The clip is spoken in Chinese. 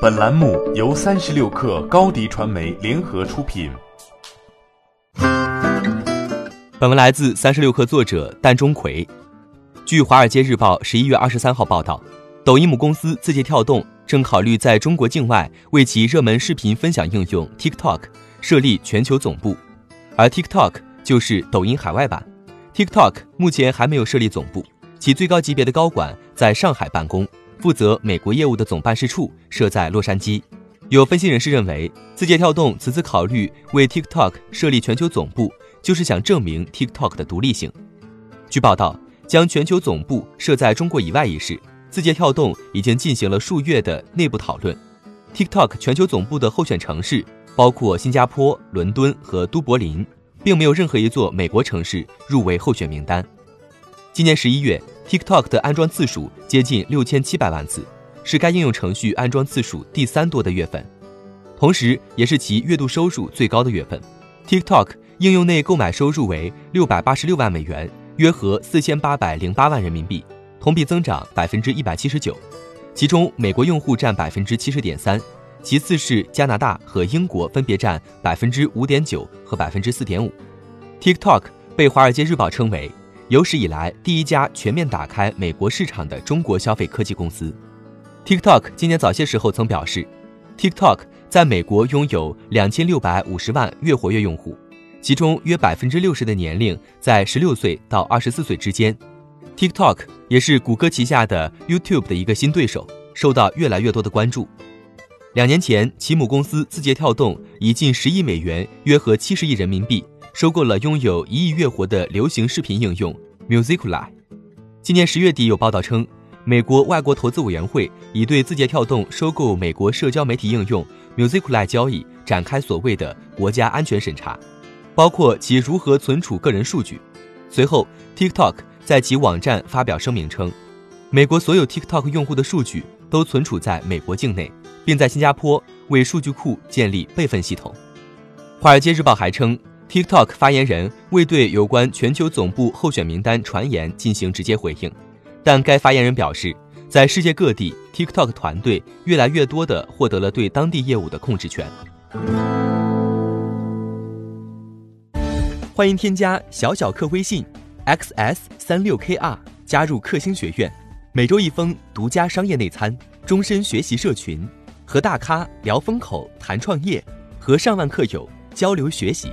本栏目由三十六氪高低传媒联合出品。本文来自三十六氪作者单钟馗。据《华尔街日报》十一月二十三号报道，抖音母公司字节跳动正考虑在中国境外为其热门视频分享应用 TikTok 设立全球总部，而 TikTok 就是抖音海外版。TikTok 目前还没有设立总部，其最高级别的高管在上海办公。负责美国业务的总办事处设在洛杉矶。有分析人士认为，字节跳动此次考虑为 TikTok 设立全球总部，就是想证明 TikTok 的独立性。据报道，将全球总部设在中国以外一事，字节跳动已经进行了数月的内部讨论。TikTok 全球总部的候选城市包括新加坡、伦敦和都柏林，并没有任何一座美国城市入围候选名单。今年十一月。TikTok 的安装次数接近六千七百万次，是该应用程序安装次数第三多的月份，同时也是其月度收入最高的月份。TikTok 应用内购买收入为六百八十六万美元，约合四千八百零八万人民币，同比增长百分之一百七十九。其中，美国用户占百分之七十点三，其次是加拿大和英国分别占百分之五点九和百分之四点五。TikTok 被《华尔街日报》称为。有史以来第一家全面打开美国市场的中国消费科技公司，TikTok 今年早些时候曾表示，TikTok 在美国拥有两千六百五十万月活跃用户，其中约百分之六十的年龄在十六岁到二十四岁之间。TikTok 也是谷歌旗下的 YouTube 的一个新对手，受到越来越多的关注。两年前，其母公司字节跳动以近十亿美元（约合七十亿人民币）。收购了拥有一亿月活的流行视频应用 Musicly。今年十月底有报道称，美国外国投资委员会已对字节跳动收购美国社交媒体应用 Musically 交易展开所谓的国家安全审查，包括其如何存储个人数据。随后，TikTok 在其网站发表声明称，美国所有 TikTok 用户的数据都存储在美国境内，并在新加坡为数据库建立备份系统。华尔街日报还称。TikTok 发言人未对有关全球总部候选名单传言进行直接回应，但该发言人表示，在世界各地，TikTok 团队越来越多地获得了对当地业务的控制权。欢迎添加小小客微信，xs 三六 kr，加入克星学院，每周一封独家商业内参，终身学习社群，和大咖聊风口谈创业，和上万客友交流学习。